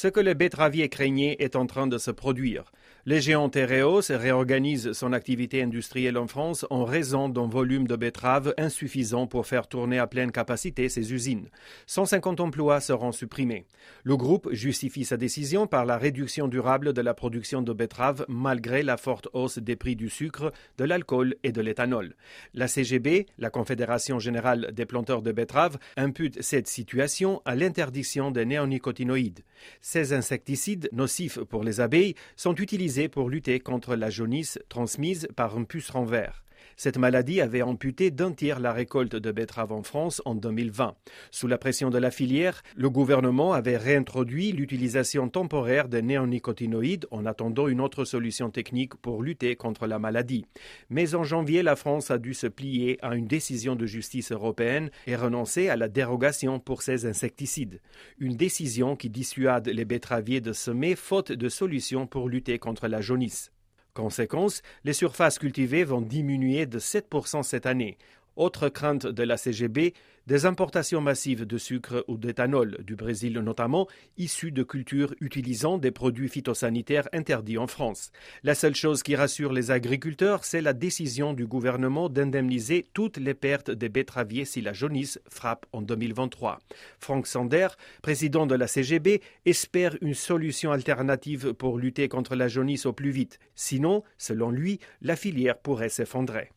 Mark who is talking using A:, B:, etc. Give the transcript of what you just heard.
A: Ce que les betteraviers craignaient est en train de se produire. Les géants Tereos réorganise son activité industrielle en France en raison d'un volume de betteraves insuffisant pour faire tourner à pleine capacité ses usines. 150 emplois seront supprimés. Le groupe justifie sa décision par la réduction durable de la production de betteraves malgré la forte hausse des prix du sucre, de l'alcool et de l'éthanol. La CGB, la Confédération générale des planteurs de betteraves, impute cette situation à l'interdiction des néonicotinoïdes. Ces insecticides nocifs pour les abeilles sont utilisés pour lutter contre la jaunisse transmise par un puceron vert. Cette maladie avait amputé d'un tiers la récolte de betteraves en France en 2020. Sous la pression de la filière, le gouvernement avait réintroduit l'utilisation temporaire des néonicotinoïdes en attendant une autre solution technique pour lutter contre la maladie. Mais en janvier, la France a dû se plier à une décision de justice européenne et renoncer à la dérogation pour ces insecticides. Une décision qui dissuade les betteraviers de semer faute de solution pour lutter contre la jaunisse. Conséquence, les surfaces cultivées vont diminuer de 7% cette année. Autre crainte de la CGB, des importations massives de sucre ou d'éthanol, du Brésil notamment, issus de cultures utilisant des produits phytosanitaires interdits en France. La seule chose qui rassure les agriculteurs, c'est la décision du gouvernement d'indemniser toutes les pertes des betteraviers si la jaunisse frappe en 2023. Franck Sander, président de la CGB, espère une solution alternative pour lutter contre la jaunisse au plus vite. Sinon, selon lui, la filière pourrait s'effondrer.